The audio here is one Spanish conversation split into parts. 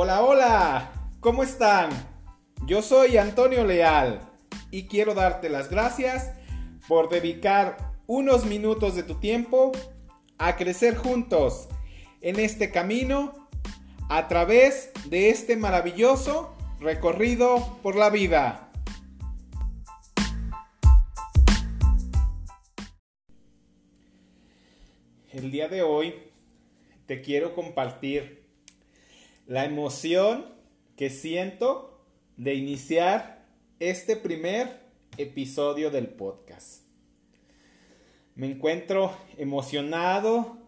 Hola, hola, ¿cómo están? Yo soy Antonio Leal y quiero darte las gracias por dedicar unos minutos de tu tiempo a crecer juntos en este camino a través de este maravilloso recorrido por la vida. El día de hoy te quiero compartir la emoción que siento de iniciar este primer episodio del podcast. Me encuentro emocionado,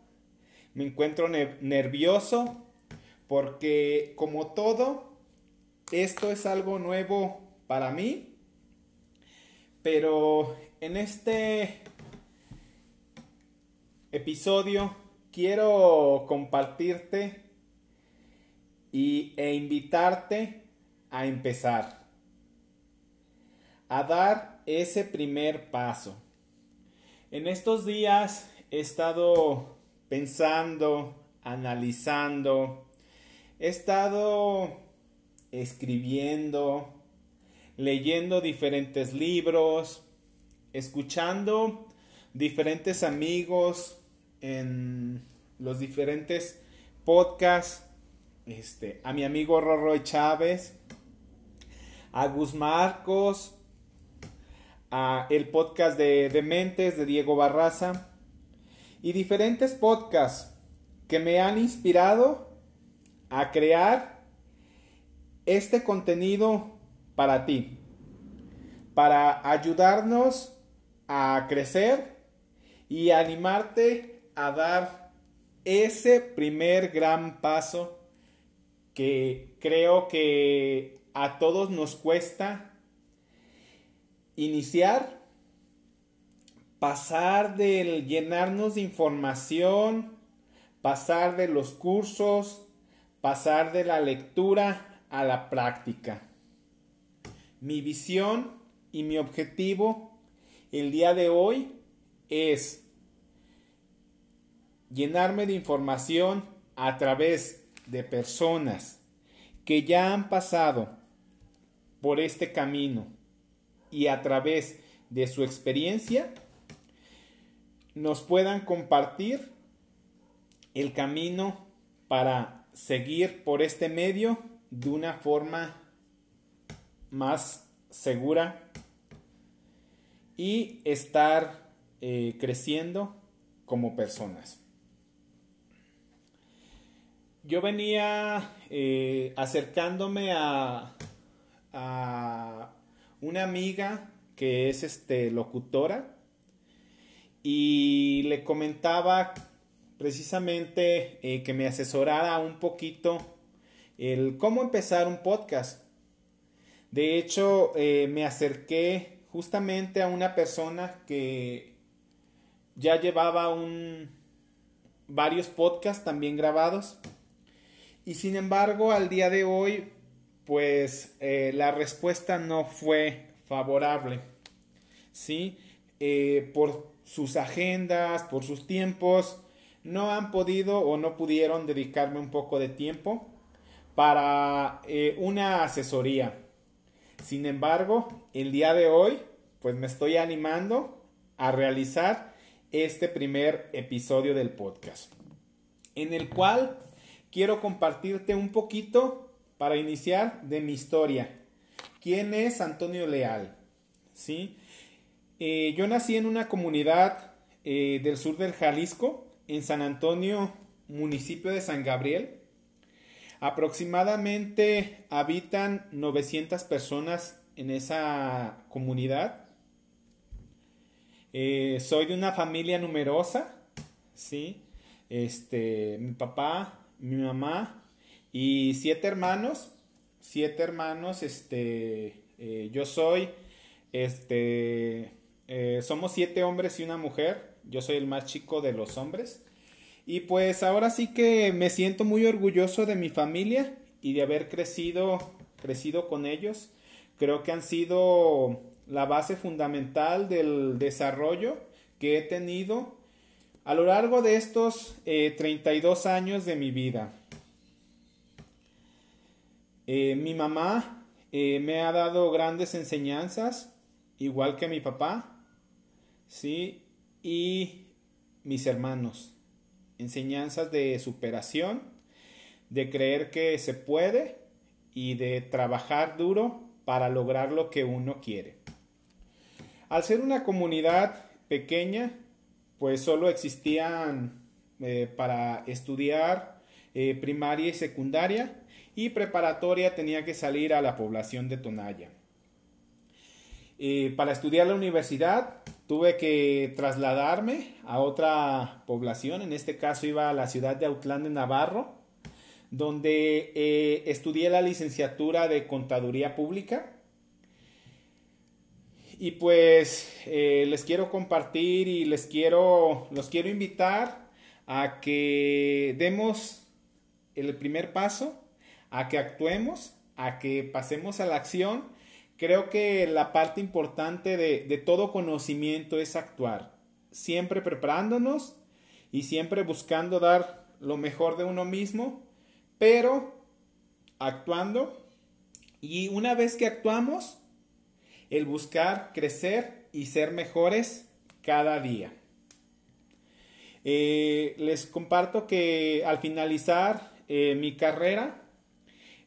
me encuentro nervioso, porque como todo, esto es algo nuevo para mí, pero en este episodio quiero compartirte y, e invitarte a empezar, a dar ese primer paso. En estos días he estado pensando, analizando, he estado escribiendo, leyendo diferentes libros, escuchando diferentes amigos en los diferentes podcasts este, a mi amigo Rorroy Chávez, a Gus Marcos, a el podcast de Dementes de Diego Barraza y diferentes podcasts que me han inspirado a crear este contenido para ti, para ayudarnos a crecer y animarte a dar ese primer gran paso que creo que a todos nos cuesta iniciar, pasar del llenarnos de información, pasar de los cursos, pasar de la lectura a la práctica. Mi visión y mi objetivo el día de hoy es llenarme de información a través de personas que ya han pasado por este camino y a través de su experiencia nos puedan compartir el camino para seguir por este medio de una forma más segura y estar eh, creciendo como personas yo venía eh, acercándome a, a, una amiga que es este, locutora y le comentaba precisamente eh, que me asesorara un poquito el cómo empezar un podcast. De hecho, eh, me acerqué justamente a una persona que ya llevaba un, varios podcasts también grabados y sin embargo, al día de hoy, pues eh, la respuesta no fue favorable. ¿Sí? Eh, por sus agendas, por sus tiempos, no han podido o no pudieron dedicarme un poco de tiempo para eh, una asesoría. Sin embargo, el día de hoy, pues me estoy animando a realizar este primer episodio del podcast, en el cual quiero compartirte un poquito para iniciar de mi historia. ¿Quién es Antonio Leal? ¿Sí? Eh, yo nací en una comunidad eh, del sur del Jalisco, en San Antonio, municipio de San Gabriel. Aproximadamente habitan 900 personas en esa comunidad. Eh, soy de una familia numerosa, ¿sí? Este, mi papá mi mamá y siete hermanos. Siete hermanos, este, eh, yo soy, este, eh, somos siete hombres y una mujer. Yo soy el más chico de los hombres. Y pues ahora sí que me siento muy orgulloso de mi familia y de haber crecido, crecido con ellos. Creo que han sido la base fundamental del desarrollo que he tenido a lo largo de estos 32 eh, años de mi vida. Eh, mi mamá eh, me ha dado grandes enseñanzas, igual que mi papá, ¿sí? Y mis hermanos. Enseñanzas de superación, de creer que se puede y de trabajar duro para lograr lo que uno quiere. Al ser una comunidad pequeña, pues solo existían eh, para estudiar eh, primaria y secundaria y preparatoria tenía que salir a la población de Tonaya. Eh, para estudiar la universidad tuve que trasladarme a otra población, en este caso iba a la ciudad de Autlán de Navarro, donde estudié la licenciatura de Contaduría Pública y pues eh, les quiero compartir y les quiero, los quiero invitar a que demos el primer paso, a que actuemos, a que pasemos a la acción. Creo que la parte importante de, de todo conocimiento es actuar, siempre preparándonos y siempre buscando dar lo mejor de uno mismo, pero actuando. Y una vez que actuamos, el buscar crecer y ser mejores cada día. Eh, les comparto que al finalizar eh, mi carrera,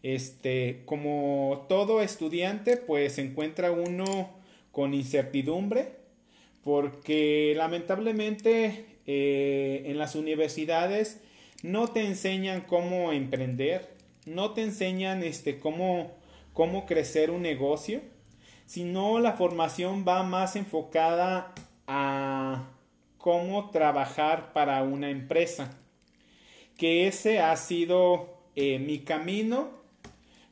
este, como todo estudiante, pues se encuentra uno con incertidumbre, porque lamentablemente eh, en las universidades no te enseñan cómo emprender, no te enseñan este, cómo, cómo crecer un negocio sino la formación va más enfocada a cómo trabajar para una empresa. Que ese ha sido eh, mi camino,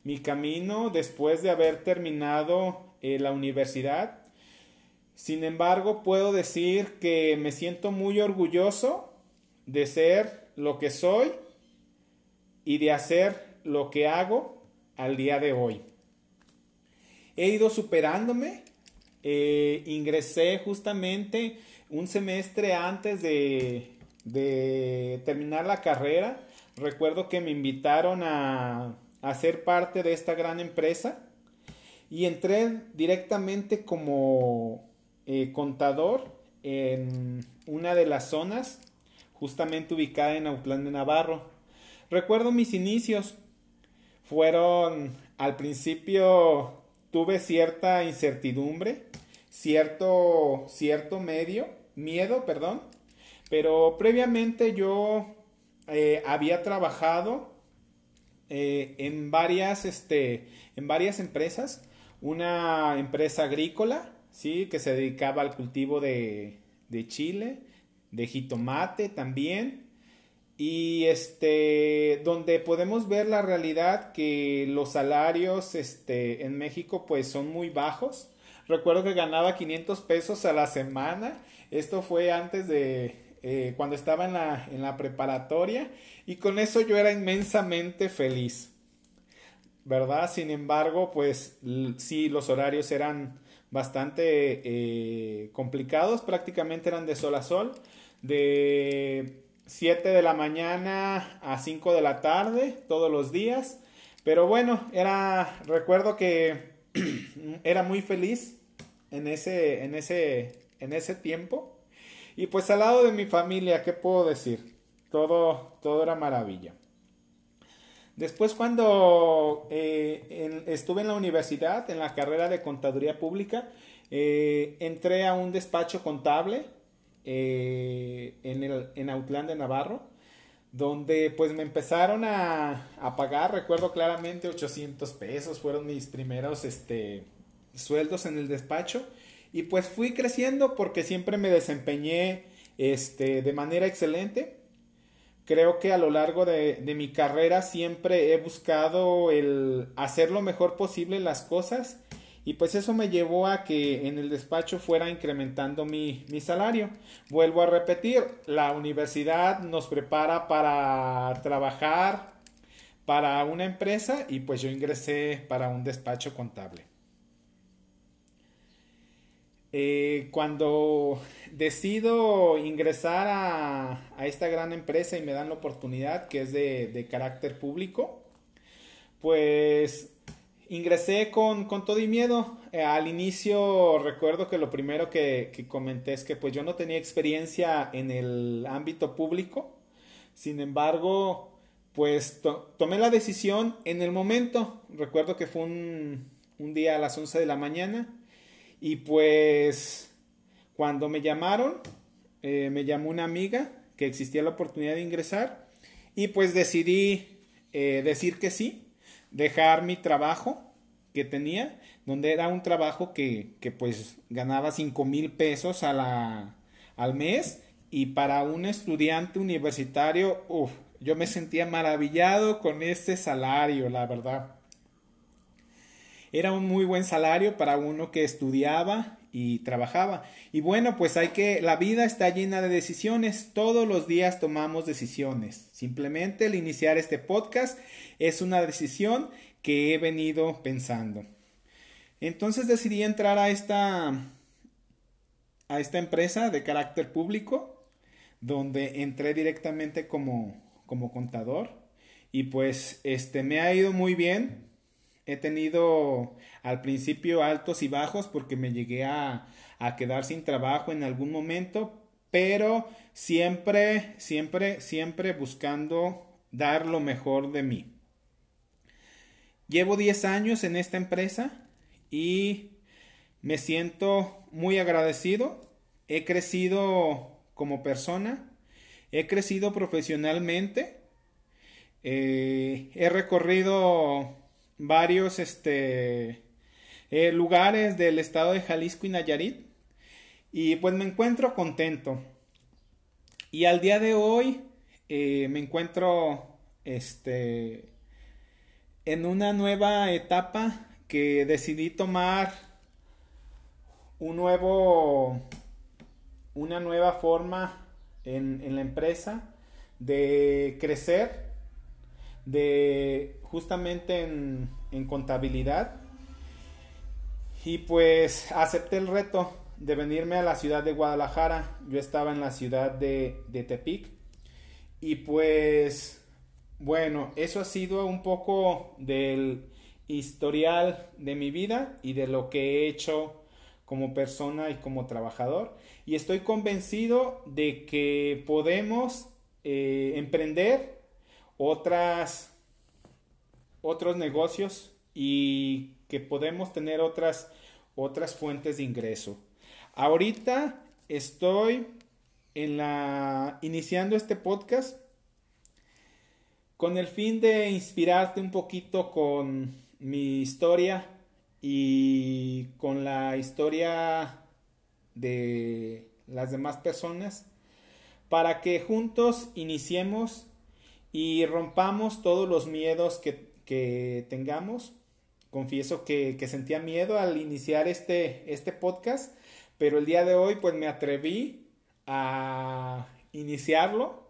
mi camino después de haber terminado eh, la universidad. Sin embargo, puedo decir que me siento muy orgulloso de ser lo que soy y de hacer lo que hago al día de hoy he ido superándome. Eh, ingresé justamente un semestre antes de, terminar la carrera. Recuerdo que me invitaron a, a ser parte de esta gran empresa y entré directamente como eh, contador en una de las zonas justamente ubicada en Autlán de Navarro. Recuerdo mis inicios. Fueron al principio tuve cierta incertidumbre, cierto, cierto medio, miedo, perdón, pero previamente yo eh, había trabajado eh, en, varias, este, en varias empresas, una empresa agrícola, ¿sí? que se dedicaba al cultivo de, de chile, de jitomate también, y este donde podemos ver la realidad que los salarios este en México pues son muy bajos. Recuerdo que ganaba 500 pesos a la semana. Esto fue antes de eh, cuando estaba en la, en la preparatoria. Y con eso yo era inmensamente feliz verdad sin embargo pues sí los horarios eran bastante eh, complicados. Prácticamente eran de sol a sol. De 7 de la mañana a 5 de la tarde todos los días. Pero bueno, era recuerdo que era muy feliz en ese en ese en ese tiempo. Y pues al lado de mi familia, ¿qué puedo decir? Todo todo era maravilla. Después cuando eh, estuve en la universidad, en la carrera de contaduría pública, eh, entré a un despacho contable eh, en, el, en Autlán de Navarro, donde pues me empezaron a, a, pagar, recuerdo claramente 800 pesos, fueron mis primeros este, sueldos en el despacho y pues fui creciendo porque siempre me desempeñé este, de manera excelente. Creo que a lo largo de, de mi carrera siempre he buscado el hacer lo mejor posible las cosas y pues eso me llevó a que en el despacho fuera incrementando mi, mi, salario. Vuelvo a repetir, la universidad nos prepara para trabajar para una empresa y pues yo ingresé para un despacho contable. Eh, cuando decido ingresar a, a, esta gran empresa y me dan la oportunidad que es de, de carácter público, pues ingresé con, con todo y miedo. Eh, al inicio recuerdo que lo primero que, que, comenté es que pues yo no tenía experiencia en el ámbito público. Sin embargo, pues tomé la decisión en el momento. Recuerdo que fue un, un día a las 11 de la mañana y pues cuando me llamaron, eh, me llamó una amiga que existía la oportunidad de ingresar y pues decidí eh, decir que sí, dejar mi trabajo que tenía, donde era un trabajo que, que pues ganaba 5 mil pesos a al mes y para un estudiante universitario, uf, yo me sentía maravillado con este salario, la verdad. Era un muy buen salario para uno que estudiaba y trabajaba. Y bueno, pues hay que, la vida está llena de decisiones, todos los días tomamos decisiones. Simplemente el iniciar este podcast es una decisión que he venido pensando. Entonces decidí entrar a esta, a esta empresa de carácter público, donde entré directamente como, como contador y pues este me ha ido muy bien He tenido al principio altos y bajos porque me llegué a, a quedar sin trabajo en algún momento, pero siempre, siempre, siempre buscando dar lo mejor de mí. Llevo 10 años en esta empresa y me siento muy agradecido. He crecido como persona, he crecido profesionalmente, eh, he recorrido varios este, eh, lugares del estado de Jalisco y Nayarit. Y pues me encuentro contento. Y al día de hoy eh, me encuentro este, en una nueva etapa que decidí tomar un nuevo, una nueva forma en, en la empresa de crecer de justamente en, en contabilidad. Y pues acepté el reto de venirme a la ciudad de Guadalajara. Yo estaba en la ciudad de, de Tepic. Y pues bueno, eso ha sido un poco del historial de mi vida y de lo que he hecho como persona y como trabajador. Y estoy convencido de que podemos eh, emprender otras, otros negocios y que podemos tener otras, otras fuentes de ingreso. Ahorita estoy en la, iniciando este podcast con el fin de inspirarte un poquito con mi historia y con la historia de las demás personas para que juntos iniciemos y rompamos todos los miedos que, que tengamos. Confieso que, sentía miedo al iniciar este, este podcast, pero el día de hoy pues me atreví a iniciarlo.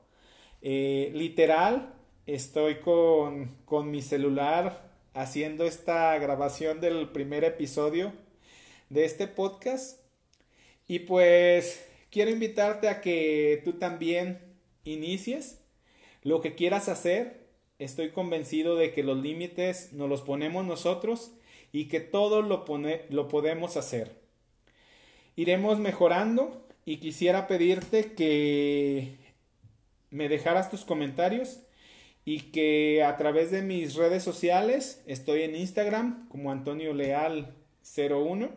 Eh, literal, estoy con, con mi celular haciendo esta grabación del primer episodio de este podcast. Y pues quiero invitarte a que tú también inicies lo que quieras hacer, estoy convencido de que los límites nos los ponemos nosotros y que todo lo, lo podemos hacer. Iremos mejorando y quisiera pedirte que me dejaras tus comentarios y que a través de mis redes sociales, estoy en Instagram como Antonio Leal 01,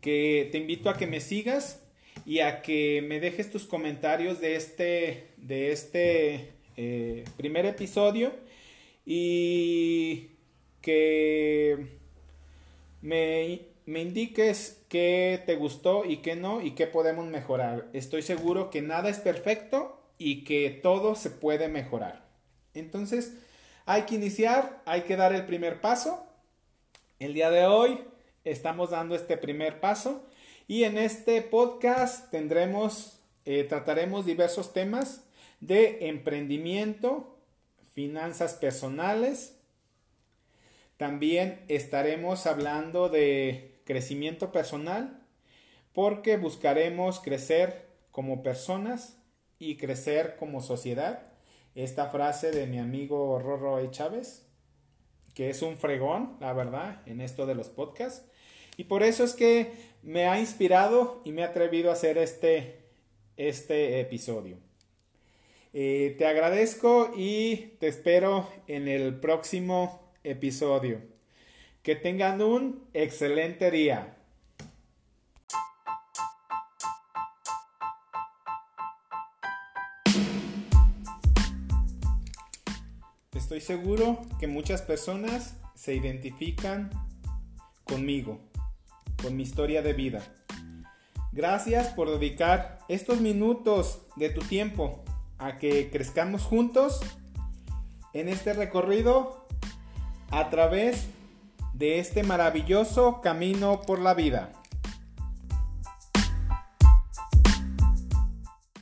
que te invito a que me sigas y a que me dejes tus comentarios de este, de este eh, primer episodio y que me, me indiques qué te gustó y qué no y qué podemos mejorar. Estoy seguro que nada es perfecto y que todo se puede mejorar. Entonces, hay que iniciar, hay que dar el primer paso. El día de hoy estamos dando este primer paso y en este podcast tendremos, eh, trataremos diversos temas de emprendimiento, finanzas personales. También estaremos hablando de crecimiento personal porque buscaremos crecer como personas y crecer como sociedad. Esta frase de mi amigo Rorro E. Chávez que es un fregón, la verdad, en esto de los podcasts. Y por eso es que me ha inspirado y me ha atrevido a hacer este, este episodio. Eh, te agradezco y te espero en el próximo episodio. Que tengan un excelente día. Estoy seguro que muchas personas se identifican conmigo, con mi historia de vida. Gracias por dedicar estos minutos de tu tiempo a que crezcamos juntos en este recorrido a través de este maravilloso camino por la vida.